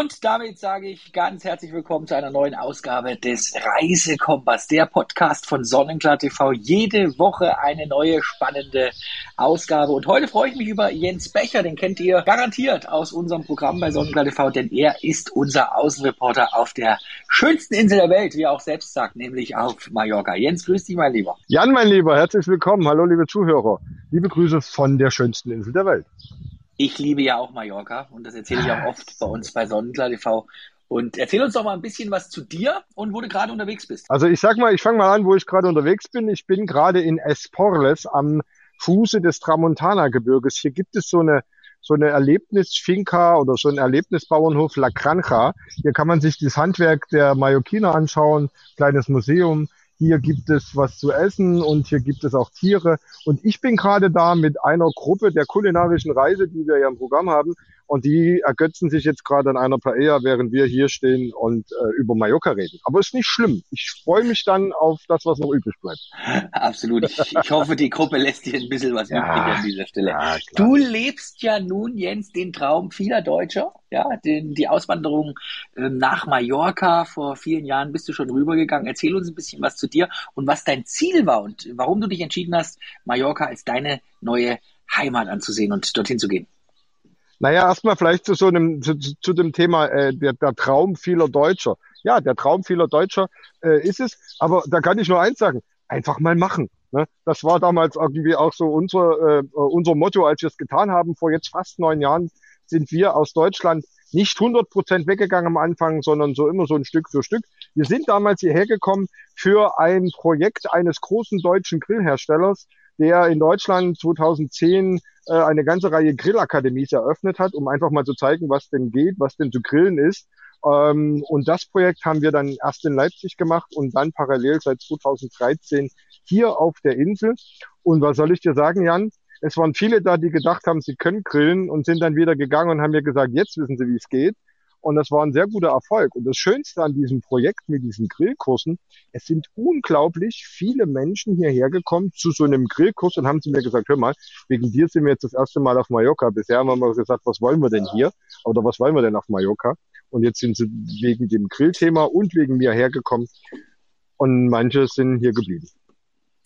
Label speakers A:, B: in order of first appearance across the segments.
A: Und damit sage ich ganz herzlich willkommen zu einer neuen Ausgabe des Reisekompass, der Podcast von Sonnenklar TV. Jede Woche eine neue spannende Ausgabe. Und heute freue ich mich über Jens Becher, den kennt ihr garantiert aus unserem Programm bei Sonnenklar TV, denn er ist unser Außenreporter auf der schönsten Insel der Welt, wie er auch selbst sagt, nämlich auf Mallorca. Jens, grüß dich, mein Lieber.
B: Jan, mein Lieber, herzlich willkommen. Hallo, liebe Zuhörer. Liebe Grüße von der schönsten Insel der Welt.
A: Ich liebe ja auch Mallorca und das erzähle ich auch oft bei uns bei Sonnenklar TV. Und erzähl uns doch mal ein bisschen was zu dir und wo du gerade unterwegs bist.
B: Also ich sag mal, ich fange mal an, wo ich gerade unterwegs bin. Ich bin gerade in Esporles am Fuße des Tramontana-Gebirges. Hier gibt es so eine so eine Erlebnisfinca oder so ein Erlebnisbauernhof La Granja. Hier kann man sich das Handwerk der Mallorquiner anschauen, kleines Museum. Hier gibt es was zu essen und hier gibt es auch Tiere. Und ich bin gerade da mit einer Gruppe der kulinarischen Reise, die wir ja im Programm haben. Und die ergötzen sich jetzt gerade an einer Paella, während wir hier stehen und äh, über Mallorca reden. Aber ist nicht schlimm. Ich freue mich dann auf das, was noch übrig bleibt.
A: Absolut. Ich, ich hoffe, die Gruppe lässt dir ein bisschen was ja, übrig an dieser Stelle. Ja, du lebst ja nun, Jens, den Traum vieler Deutscher. Ja, den, die Auswanderung äh, nach Mallorca vor vielen Jahren bist du schon rübergegangen. Erzähl uns ein bisschen was zu dir und was dein Ziel war und warum du dich entschieden hast, Mallorca als deine neue Heimat anzusehen und dorthin zu gehen.
B: Naja, erstmal vielleicht zu so einem, zu, zu dem Thema äh, der, der Traum vieler Deutscher. Ja, der Traum vieler Deutscher äh, ist es, aber da kann ich nur eins sagen, einfach mal machen. Ne? Das war damals irgendwie auch so unser, äh, unser Motto, als wir es getan haben. Vor jetzt fast neun Jahren sind wir aus Deutschland nicht 100 Prozent weggegangen am Anfang, sondern so immer so ein Stück für Stück. Wir sind damals hierher gekommen für ein Projekt eines großen deutschen Grillherstellers, der in Deutschland 2010 äh, eine ganze Reihe Grillakademies eröffnet hat, um einfach mal zu zeigen, was denn geht, was denn zu grillen ist. Ähm, und das Projekt haben wir dann erst in Leipzig gemacht und dann parallel seit 2013 hier auf der Insel. Und was soll ich dir sagen, Jan? Es waren viele da, die gedacht haben, sie können grillen und sind dann wieder gegangen und haben mir gesagt, jetzt wissen sie, wie es geht. Und das war ein sehr guter Erfolg. Und das Schönste an diesem Projekt mit diesen Grillkursen, es sind unglaublich viele Menschen hierher gekommen zu so einem Grillkurs und haben zu mir gesagt, hör mal, wegen dir sind wir jetzt das erste Mal auf Mallorca. Bisher haben wir mal gesagt, was wollen wir denn hier? Oder was wollen wir denn auf Mallorca? Und jetzt sind sie wegen dem Grillthema und wegen mir hergekommen. Und manche sind hier geblieben.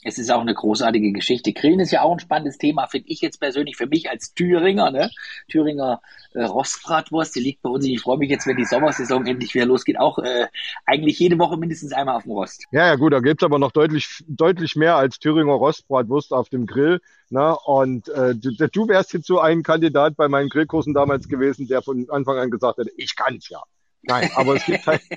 A: Es ist auch eine großartige Geschichte. Grillen ist ja auch ein spannendes Thema, finde ich jetzt persönlich für mich als Thüringer. Ne? Thüringer äh, Rostbratwurst, die liegt bei uns. Ich freue mich jetzt, wenn die Sommersaison endlich wieder losgeht, auch äh, eigentlich jede Woche mindestens einmal auf dem Rost.
B: Ja, ja gut, da gibt's aber noch deutlich, deutlich mehr als Thüringer Rostbratwurst auf dem Grill. Ne? Und äh, du, du wärst jetzt so ein Kandidat bei meinen Grillkursen damals gewesen, der von Anfang an gesagt hätte, ich kann's ja. Nein, aber es gibt halt,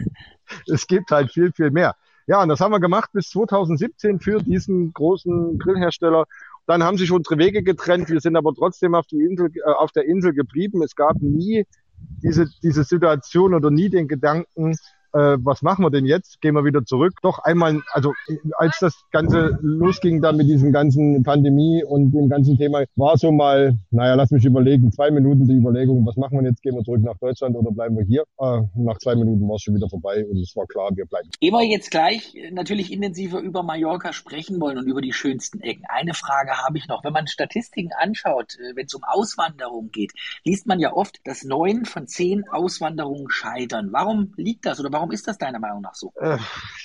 B: es gibt halt viel, viel mehr. Ja, und das haben wir gemacht bis 2017 für diesen großen Grillhersteller. Dann haben sich unsere Wege getrennt. Wir sind aber trotzdem auf, die Insel, äh, auf der Insel geblieben. Es gab nie diese, diese Situation oder nie den Gedanken, äh, was machen wir denn jetzt? Gehen wir wieder zurück. Doch einmal, also als das Ganze losging dann mit diesem ganzen Pandemie und dem ganzen Thema, war so mal, naja, lass mich überlegen, zwei Minuten die Überlegung, was machen wir jetzt? Gehen wir zurück nach Deutschland oder bleiben wir hier? Äh, nach zwei Minuten war es schon wieder vorbei und es war klar, wir bleiben.
A: Ehe wir jetzt gleich natürlich intensiver über Mallorca sprechen wollen und über die schönsten Ecken. Eine Frage habe ich noch. Wenn man Statistiken anschaut, äh, wenn es um Auswanderung geht, liest man ja oft, dass neun von zehn Auswanderungen scheitern. Warum liegt das oder Warum ist das deiner Meinung nach so? Äh,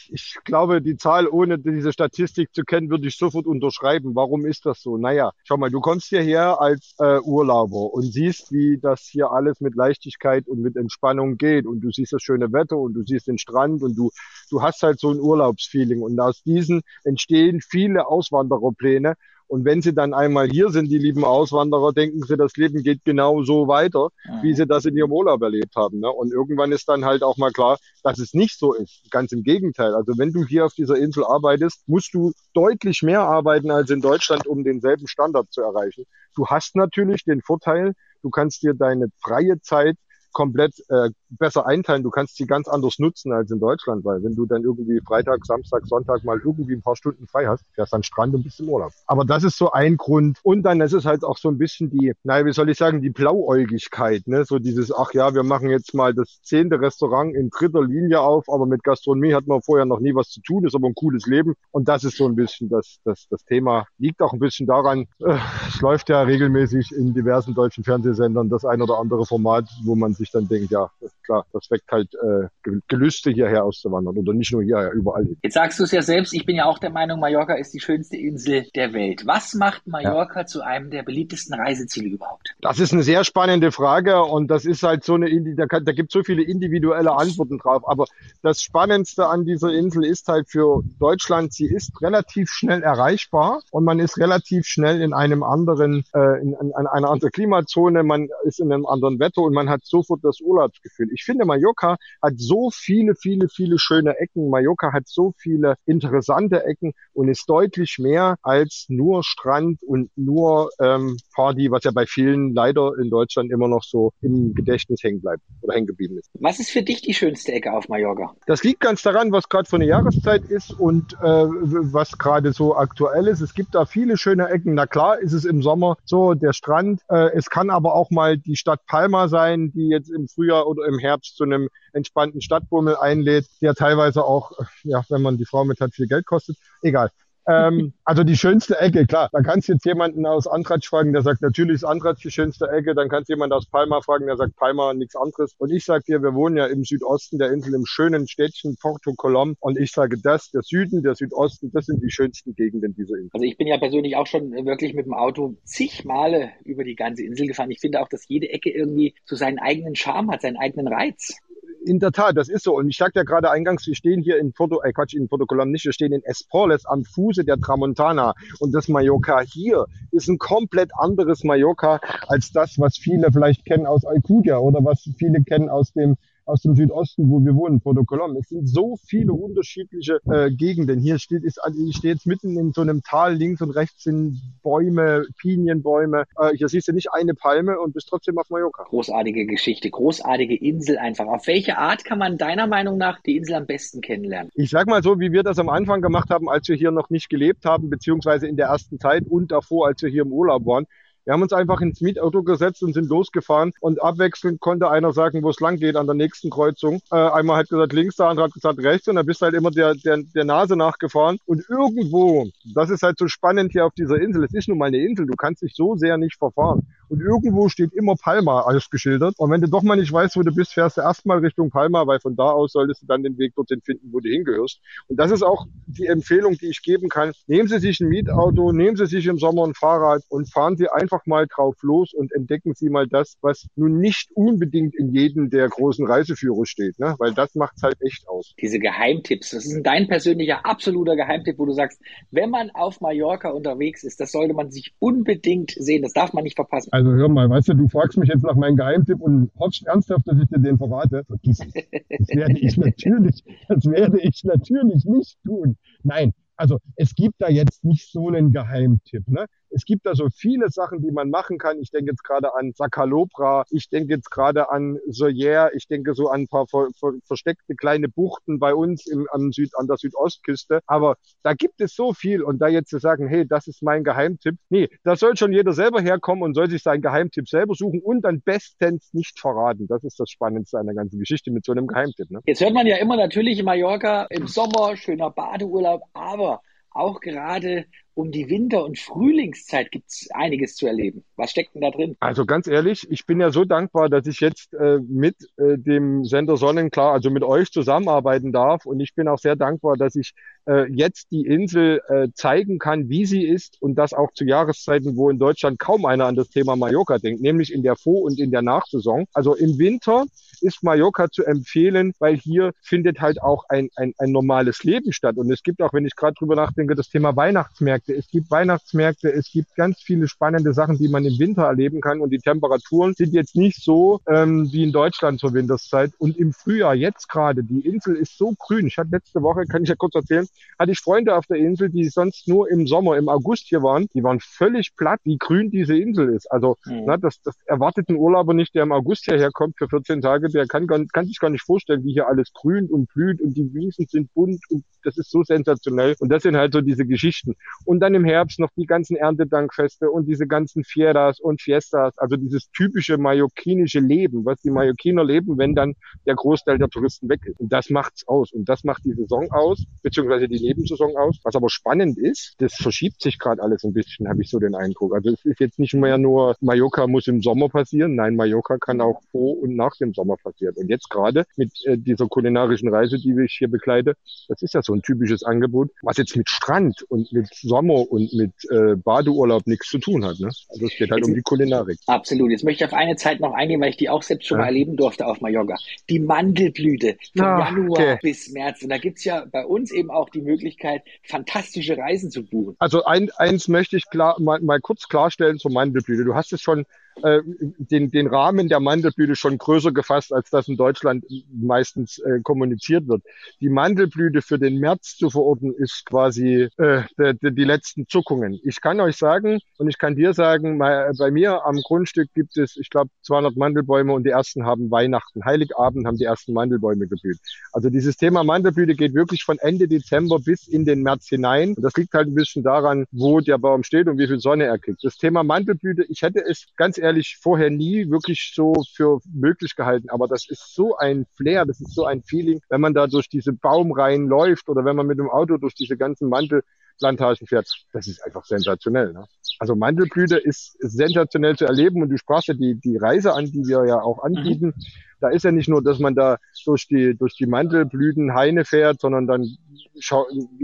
B: ich glaube, die Zahl, ohne diese Statistik zu kennen, würde ich sofort unterschreiben. Warum ist das so? Naja, schau mal, du kommst hierher als äh, Urlauber und siehst, wie das hier alles mit Leichtigkeit und mit Entspannung geht. Und du siehst das schöne Wetter und du siehst den Strand und du, du hast halt so ein Urlaubsfeeling. Und aus diesen entstehen viele Auswandererpläne. Und wenn sie dann einmal hier sind, die lieben Auswanderer, denken sie, das Leben geht genau so weiter, mhm. wie sie das in ihrem Urlaub erlebt haben. Ne? Und irgendwann ist dann halt auch mal klar, dass es nicht so ist. Ganz im Gegenteil. Also wenn du hier auf dieser Insel arbeitest, musst du deutlich mehr arbeiten als in Deutschland, um denselben Standard zu erreichen. Du hast natürlich den Vorteil, du kannst dir deine freie Zeit komplett äh, besser einteilen. Du kannst sie ganz anders nutzen als in Deutschland, weil wenn du dann irgendwie Freitag, Samstag, Sonntag mal irgendwie ein paar Stunden frei hast, fährst an Strand und bist im Urlaub. Aber das ist so ein Grund. Und dann ist es halt auch so ein bisschen die, naja, wie soll ich sagen, die Blauäugigkeit, ne? So dieses, ach ja, wir machen jetzt mal das zehnte Restaurant in dritter Linie auf, aber mit Gastronomie hat man vorher noch nie was zu tun, ist aber ein cooles Leben. Und das ist so ein bisschen das, das, das Thema. Liegt auch ein bisschen daran, äh, es läuft ja regelmäßig in diversen deutschen Fernsehsendern das ein oder andere Format, wo man sich dann denkt, ja, klar, das weckt halt äh, Gelüste hierher auszuwandern oder nicht nur hierher, überall hin.
A: Jetzt sagst du es ja selbst, ich bin ja auch der Meinung, Mallorca ist die schönste Insel der Welt. Was macht Mallorca ja. zu einem der beliebtesten Reiseziele überhaupt?
B: Das ist eine sehr spannende Frage und das ist halt so eine, da, da gibt es so viele individuelle Antworten drauf. Aber das Spannendste an dieser Insel ist halt für Deutschland, sie ist relativ schnell erreichbar und man ist relativ schnell in einem anderen, äh, in, in, in einer anderen Klimazone, man ist in einem anderen Wetter und man hat sofort das Urlaubsgefühl. Ich finde, Mallorca hat so viele, viele, viele schöne Ecken. Mallorca hat so viele interessante Ecken und ist deutlich mehr als nur Strand und nur ähm, Party, was ja bei vielen leider in Deutschland immer noch so im Gedächtnis hängen bleibt oder hängen geblieben ist.
A: Was ist für dich die schönste Ecke auf Mallorca?
B: Das liegt ganz daran, was gerade für eine Jahreszeit ist und äh, was gerade so aktuell ist. Es gibt da viele schöne Ecken. Na klar ist es im Sommer so der Strand. Äh, es kann aber auch mal die Stadt Palma sein, die jetzt im Frühjahr oder im Herbst zu einem entspannten Stadtbummel einlädt, der teilweise auch, ja, wenn man die Frau mit hat, viel Geld kostet. Egal ähm, also die schönste Ecke, klar. Da kannst du jetzt jemanden aus Antratsch fragen, der sagt, natürlich ist Antratsch die schönste Ecke. Dann kannst du jemanden aus Palma fragen, der sagt, Palma nichts anderes. Und ich sage dir, wir wohnen ja im Südosten der Insel, im schönen Städtchen Porto Colom. Und ich sage das, der Süden, der Südosten, das sind die schönsten Gegenden dieser Insel.
A: Also ich bin ja persönlich auch schon wirklich mit dem Auto zig Male über die ganze Insel gefahren. Ich finde auch, dass jede Ecke irgendwie so seinen eigenen Charme hat, seinen eigenen Reiz
B: in der Tat, das ist so. Und ich sagte ja gerade eingangs, wir stehen hier in Porto, äh Quatsch, in Porto Colom nicht, wir stehen in Esporles am Fuße der Tramontana. Und das Mallorca hier ist ein komplett anderes Mallorca als das, was viele vielleicht kennen aus Alcudia oder was viele kennen aus dem aus dem Südosten, wo wir wohnen, Porto Colom. Es sind so viele unterschiedliche äh, Gegenden. Hier steht, ist, also ich stehe jetzt mitten in so einem Tal, links und rechts sind Bäume, Pinienbäume. Äh, hier siehst du nicht eine Palme und bist trotzdem auf Mallorca.
A: Großartige Geschichte, großartige Insel einfach. Auf welche Art kann man deiner Meinung nach die Insel am besten kennenlernen?
B: Ich sag mal so, wie wir das am Anfang gemacht haben, als wir hier noch nicht gelebt haben, beziehungsweise in der ersten Zeit und davor, als wir hier im Urlaub waren. Wir haben uns einfach ins Mietauto gesetzt und sind losgefahren und abwechselnd konnte einer sagen, wo es lang geht an der nächsten Kreuzung. Äh, einmal hat gesagt links, der andere hat gesagt rechts und dann bist du halt immer der, der, der Nase nachgefahren. Und irgendwo, das ist halt so spannend hier auf dieser Insel, es ist nun mal eine Insel, du kannst dich so sehr nicht verfahren. Und irgendwo steht immer Palma ausgeschildert. Und wenn du doch mal nicht weißt, wo du bist, fährst du erstmal Richtung Palma, weil von da aus solltest du dann den Weg dorthin finden, wo du hingehörst. Und das ist auch die Empfehlung, die ich geben kann. Nehmen Sie sich ein Mietauto, nehmen Sie sich im Sommer ein Fahrrad und fahren Sie einfach mal drauf los und entdecken Sie mal das, was nun nicht unbedingt in jedem der großen Reiseführer steht, ne? weil das macht es halt echt aus.
A: Diese Geheimtipps, was ist dein persönlicher absoluter Geheimtipp, wo du sagst, wenn man auf Mallorca unterwegs ist, das sollte man sich unbedingt sehen, das darf man nicht verpassen.
B: Also hör mal, weißt du, du fragst mich jetzt nach meinem Geheimtipp und hoffst ernsthaft, dass ich dir den verrate. Vergiss es. Das werde ich natürlich, das werde ich natürlich nicht tun. Nein, also es gibt da jetzt nicht so einen Geheimtipp. Ne? Es gibt da so viele Sachen, die man machen kann. Ich denke jetzt gerade an Sakalobra, ich denke jetzt gerade an Soyer, ich denke so an ein paar ver ver versteckte kleine Buchten bei uns im, am Süd, an der Südostküste. Aber da gibt es so viel und da jetzt zu sagen, hey, das ist mein Geheimtipp. Nee, da soll schon jeder selber herkommen und soll sich seinen Geheimtipp selber suchen und dann bestens nicht verraten. Das ist das Spannendste an der ganzen Geschichte mit so einem Geheimtipp. Ne?
A: Jetzt hört man ja immer natürlich in Mallorca im Sommer, schöner Badeurlaub, aber auch gerade um die Winter- und Frühlingszeit gibt es einiges zu erleben. Was steckt denn da drin?
B: Also ganz ehrlich, ich bin ja so dankbar, dass ich jetzt äh, mit äh, dem Sender Sonnenklar, also mit euch zusammenarbeiten darf. Und ich bin auch sehr dankbar, dass ich äh, jetzt die Insel äh, zeigen kann, wie sie ist und das auch zu Jahreszeiten, wo in Deutschland kaum einer an das Thema Mallorca denkt, nämlich in der Vor- und in der Nachsaison. Also im Winter ist Mallorca zu empfehlen, weil hier findet halt auch ein, ein, ein normales Leben statt. Und es gibt auch, wenn ich gerade drüber nachdenke, das Thema Weihnachtsmärkte Flohmärkte, es gibt Weihnachtsmärkte, es gibt ganz viele spannende Sachen, die man im Winter erleben kann. Und die Temperaturen sind jetzt nicht so ähm, wie in Deutschland zur Winterszeit. Und im Frühjahr, jetzt gerade, die Insel ist so grün. Ich hatte letzte Woche, kann ich ja kurz erzählen, hatte ich Freunde auf der Insel, die sonst nur im Sommer, im August hier waren. Die waren völlig platt, wie grün diese Insel ist. Also mhm. na, das, das erwartet ein Urlauber nicht, der im August hierher kommt für 14 Tage. Der kann, kann sich gar nicht vorstellen, wie hier alles grünt und blüht und die Wiesen sind bunt und das ist so sensationell. Und das sind halt so diese Geschichten. Und dann im Herbst noch die ganzen Erntedankfeste und diese ganzen Fieras und Fiestas, also dieses typische mallorquinische Leben, was die Mallorquiner leben, wenn dann der Großteil der Touristen weg ist. Und das macht's aus. Und das macht die Saison aus, beziehungsweise die Nebensaison aus. Was aber spannend ist, das verschiebt sich gerade alles ein bisschen, habe ich so den Eindruck. Also es ist jetzt nicht mehr nur, Mallorca muss im Sommer passieren. Nein, Mallorca kann auch vor und nach dem Sommer passieren. Und jetzt gerade mit äh, dieser kulinarischen Reise, die ich hier begleite, das ist ja so ein typisches Angebot, was jetzt mit Strand und mit Sommer und mit äh, Badeurlaub nichts zu tun hat. Ne? Also es geht halt jetzt, um die Kulinarik.
A: Absolut. Jetzt möchte ich auf eine Zeit noch eingehen, weil ich die auch selbst schon ja. mal erleben durfte auf Mallorca. Die Mandelblüte von Ach, Januar okay. bis März. Und da gibt's ja bei uns eben auch die Möglichkeit, fantastische Reisen zu buchen.
B: Also ein, eins möchte ich klar, mal, mal kurz klarstellen zur Mandelblüte. Du hast es schon äh, den, den Rahmen der Mandelblüte schon größer gefasst, als das in Deutschland meistens äh, kommuniziert wird. Die Mandelblüte für den März zu verorten, ist quasi äh, de, de, die letzten Zuckungen. Ich kann euch sagen und ich kann dir sagen, bei mir am Grundstück gibt es, ich glaube, 200 Mandelbäume und die ersten haben Weihnachten. Heiligabend haben die ersten Mandelbäume geblüht. Also dieses Thema Mandelblüte geht wirklich von Ende Dezember bis in den März hinein. Und das liegt halt ein bisschen daran, wo der Baum steht und wie viel Sonne er kriegt. Das Thema Mandelblüte, ich hätte es ganz ehrlich vorher nie wirklich so für möglich gehalten. Aber das ist so ein Flair, das ist so ein Feeling, wenn man da durch diese Baumreihen läuft oder wenn man mit dem Auto durch diese ganzen Mantelplantagen fährt. Das ist einfach sensationell. Ne? Also Mandelblüte ist, sensationell zu erleben und du sprachst ja die, die Reise an, die wir ja auch anbieten. Mhm. Da ist ja nicht nur, dass man da durch die, durch die Mandelblüten Haine fährt, sondern dann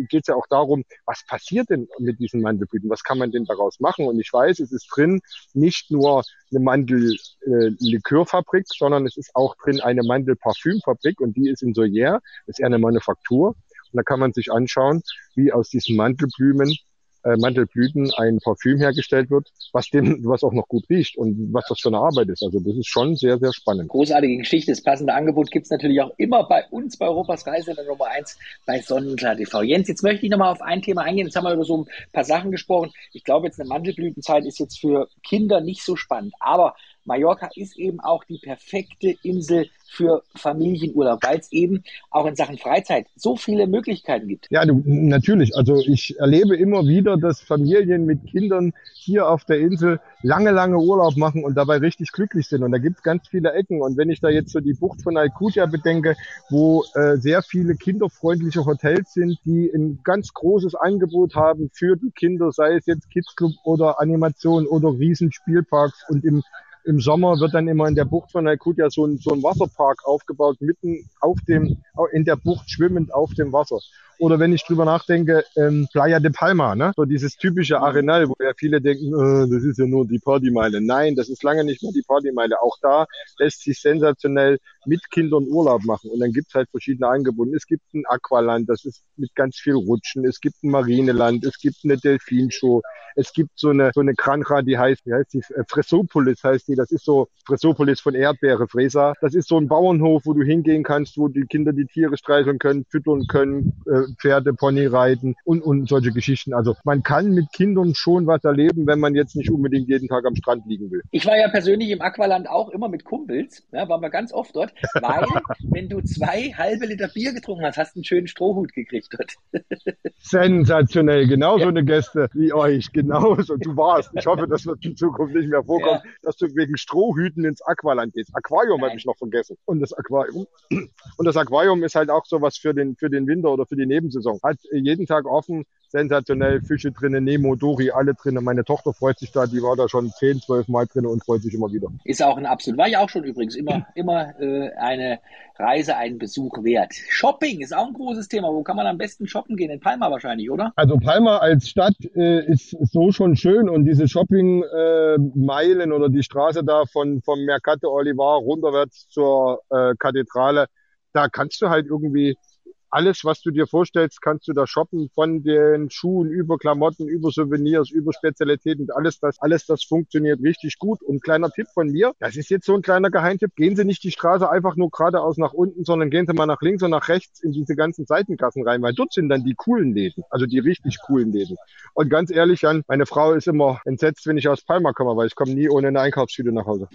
B: geht es ja auch darum, was passiert denn mit diesen Mandelblüten? Was kann man denn daraus machen? Und ich weiß, es ist drin nicht nur eine Mandellikörfabrik, äh, sondern es ist auch drin eine Mandelparfümfabrik und die ist in Soyer, ist eher eine Manufaktur. Und da kann man sich anschauen, wie aus diesen Mandelblumen äh, Mantelblüten ein Parfüm hergestellt wird, was dem, was auch noch gut riecht und was das für eine Arbeit ist. Also das ist schon sehr, sehr spannend.
A: Großartige Geschichte. Das passende Angebot gibt's natürlich auch immer bei uns bei Europas Reise der Nummer eins bei Sonnenklar TV. Jens, jetzt möchte ich nochmal auf ein Thema eingehen. Jetzt haben wir über so ein paar Sachen gesprochen. Ich glaube, jetzt eine Mantelblütenzeit ist jetzt für Kinder nicht so spannend. Aber Mallorca ist eben auch die perfekte Insel für Familienurlaub, weil es eben auch in Sachen Freizeit so viele Möglichkeiten gibt.
B: Ja, du, natürlich. Also ich erlebe immer wieder, dass Familien mit Kindern hier auf der Insel lange, lange Urlaub machen und dabei richtig glücklich sind. Und da gibt es ganz viele Ecken. Und wenn ich da jetzt so die Bucht von Alcudia bedenke, wo äh, sehr viele kinderfreundliche Hotels sind, die ein ganz großes Angebot haben für die Kinder, sei es jetzt Kids Club oder Animation oder Riesenspielparks und im im Sommer wird dann immer in der Bucht von Alcudia so ein, so ein Wasserpark aufgebaut, mitten auf dem, in der Bucht schwimmend auf dem Wasser. Oder wenn ich drüber nachdenke, ähm, Playa de Palma, ne? so dieses typische Arenal, wo ja viele denken, äh, das ist ja nur die Partymeile. Nein, das ist lange nicht mehr die Partymeile. Auch da lässt sich sensationell mit Kindern Urlaub machen. Und dann gibt's halt verschiedene Angebote. Es gibt ein Aqualand, das ist mit ganz viel Rutschen. Es gibt ein Marineland, es gibt eine Delfinshow. Es gibt so eine, so eine Krancha, die heißt, wie heißt die? Äh, Fresopolis heißt die. Das ist so Fresopolis von Erdbeere, Fresa. Das ist so ein Bauernhof, wo du hingehen kannst, wo die Kinder die Tiere streicheln können, füttern können, äh, Pferde, Pony reiten und, und solche Geschichten. Also man kann mit Kindern schon was erleben, wenn man jetzt nicht unbedingt jeden Tag am Strand liegen will.
A: Ich war ja persönlich im Aqualand auch immer mit Kumpels, ja, waren wir ganz oft dort, weil wenn du zwei halbe Liter Bier getrunken hast, hast du einen schönen Strohhut gekriegt dort.
B: Sensationell, genauso ja. eine Gäste wie euch, genauso. Du warst. Ich hoffe, das wird in Zukunft nicht mehr vorkommen, ja. dass du wegen Strohhüten ins Aqualand gehst. Aquarium habe ich noch vergessen. Und das Aquarium. Und das Aquarium ist halt auch sowas für den, für den Winter oder für die Nebensaison. Hat jeden Tag offen, sensationell, Fische drinnen, Nemo, Dori, alle drinnen. Meine Tochter freut sich da, die war da schon zehn, zwölf Mal drinnen und freut sich immer wieder.
A: Ist auch ein absolut, war ja auch schon übrigens immer, immer äh, eine Reise, einen Besuch wert. Shopping ist auch ein großes Thema. Wo kann man am besten shoppen gehen? In Palma wahrscheinlich, oder?
B: Also Palma als Stadt äh, ist so schon schön und diese Shopping-Meilen äh, oder die Straße da von vom Mercado Olivar runterwärts zur äh, Kathedrale, da kannst du halt irgendwie alles, was du dir vorstellst, kannst du da shoppen, von den Schuhen über Klamotten, über Souvenirs, über Spezialitäten, alles das, alles das funktioniert richtig gut. Und kleiner Tipp von mir, das ist jetzt so ein kleiner Geheimtipp, gehen Sie nicht die Straße einfach nur geradeaus nach unten, sondern gehen Sie mal nach links und nach rechts in diese ganzen Seitengassen rein, weil dort sind dann die coolen Läden, also die richtig coolen Läden. Und ganz ehrlich, Jan, meine Frau ist immer entsetzt, wenn ich aus Palma komme, weil ich komme nie ohne eine Einkaufstüte nach Hause.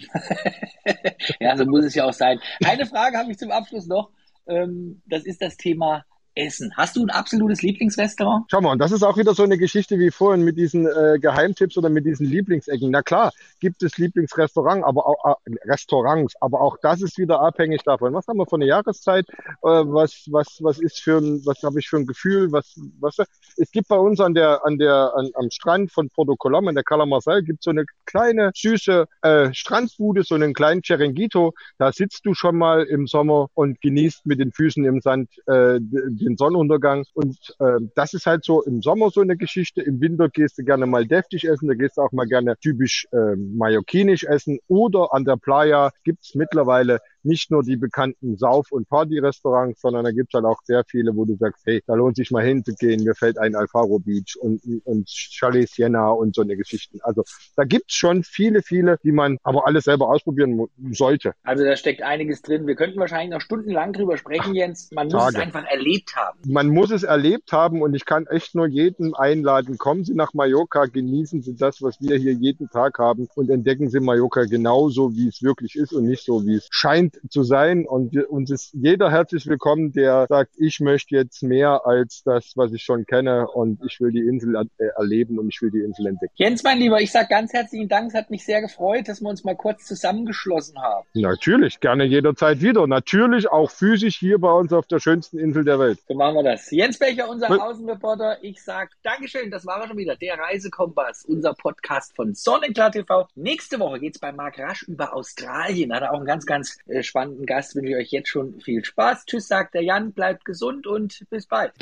A: ja, so muss es ja auch sein. Eine Frage habe ich zum Abschluss noch. Ähm, das ist das Thema Essen. Hast du ein absolutes Lieblingsrestaurant?
B: Schau mal, und das ist auch wieder so eine Geschichte wie vorhin mit diesen äh, Geheimtipps oder mit diesen Lieblingsecken. Na klar, gibt es Lieblingsrestaurant, aber auch äh, Restaurants, aber auch das ist wieder abhängig davon. Was haben wir für eine Jahreszeit? Äh, was was was ist für ein was habe ich für ein Gefühl? Was was es gibt bei uns an der an der an, am Strand von Porto Colom in der Cala Marcel gibt so eine kleine süße äh, Strandbude, so einen kleinen Chiringuito. Da sitzt du schon mal im Sommer und genießt mit den Füßen im Sand äh, den Sonnenuntergang. Und äh, das ist halt so im Sommer so eine Geschichte. Im Winter gehst du gerne mal deftig essen, da gehst du auch mal gerne typisch äh, mallorquinisch essen. Oder an der Playa gibt's mittlerweile nicht nur die bekannten Sauf- und Party-Restaurants, sondern da gibt's halt auch sehr viele, wo du sagst, hey, da lohnt sich mal hinzugehen. Mir fällt ein Alfaro Beach und, und Chalet Siena und so eine Geschichten. Also da gibt's schon viele, viele, die man aber alles selber ausprobieren sollte.
A: Also da steckt einiges drin. Wir könnten wahrscheinlich noch stundenlang drüber sprechen, Jens. Man muss Tage. es einfach erlebt haben.
B: Man muss es erlebt haben und ich kann echt nur jedem einladen. Kommen Sie nach Mallorca, genießen Sie das, was wir hier jeden Tag haben und entdecken Sie Mallorca genauso, wie es wirklich ist und nicht so, wie es scheint zu sein. Und uns ist jeder herzlich willkommen, der sagt, ich möchte jetzt mehr als das, was ich schon kenne und ich will die Insel er erleben und ich will die Insel entdecken.
A: Jens, mein Lieber, ich sage ganz herzlichen Dank. Es hat mich sehr gefreut, dass wir uns mal kurz zusammengeschlossen haben.
B: Natürlich, gerne jederzeit wieder. Natürlich auch physisch hier bei uns auf der schönsten Insel der Welt.
A: So machen wir das. Jens Becher, unser Was? Außenreporter. Ich sage Dankeschön. Das war er schon wieder. Der Reisekompass, unser Podcast von Sonnenklar TV. Nächste Woche geht es bei Marc Rasch über Australien. Hat er auch einen ganz, ganz äh, spannenden Gast wünsche ich euch jetzt schon viel Spaß. Tschüss, sagt der Jan, bleibt gesund und bis bald.